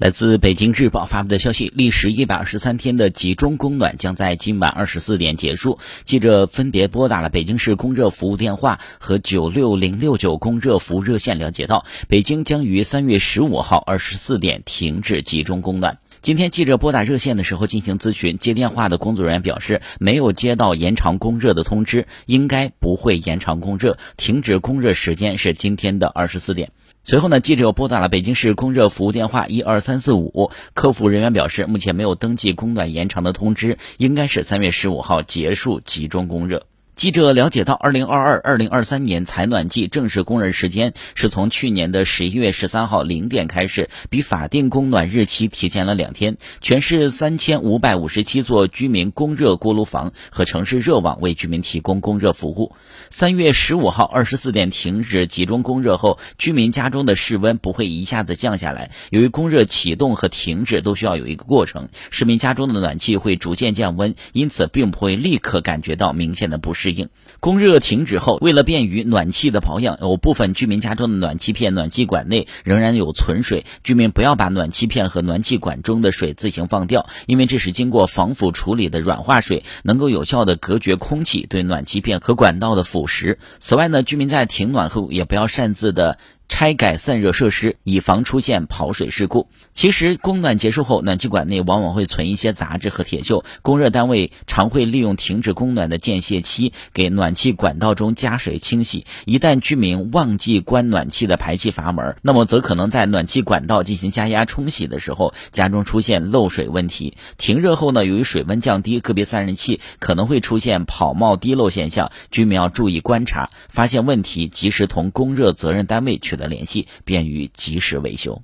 来自北京日报发布的消息，历时一百二十三天的集中供暖将在今晚二十四点结束。记者分别拨打了北京市供热服务电话和九六零六九供热服务热线，了解到，北京将于三月十五号二十四点停止集中供暖。今天记者拨打热线的时候进行咨询，接电话的工作人员表示，没有接到延长供热的通知，应该不会延长供热，停止供热时间是今天的二十四点。随后呢，记者又拨打了北京市供热服务电话一二三四五，客服人员表示，目前没有登记供暖延长的通知，应该是三月十五号结束集中供热。记者了解到，二零二二、二零二三年采暖季正式供热时间是从去年的十一月十三号零点开始，比法定供暖日期提前了两天。全市三千五百五十七座居民供热锅炉房和城市热网为居民提供供热服务。三月十五号二十四点停止集中供热后，居民家中的室温不会一下子降下来，由于供热启动和停止都需要有一个过程，市民家中的暖气会逐渐降温，因此并不会立刻感觉到明显的不适。应供热停止后，为了便于暖气的保养，有部分居民家中的暖气片、暖气管内仍然有存水。居民不要把暖气片和暖气管中的水自行放掉，因为这是经过防腐处理的软化水，能够有效的隔绝空气对暖气片和管道的腐蚀。此外呢，居民在停暖后也不要擅自的。拆改散热设施，以防出现跑水事故。其实供暖结束后，暖气管内往往会存一些杂质和铁锈，供热单位常会利用停止供暖的间歇期，给暖气管道中加水清洗。一旦居民忘记关暖气的排气阀门，那么则可能在暖气管道进行加压冲洗的时候，家中出现漏水问题。停热后呢，由于水温降低，个别散热器可能会出现跑冒滴漏现象，居民要注意观察，发现问题及时同供热责任单位取。的联系，便于及时维修。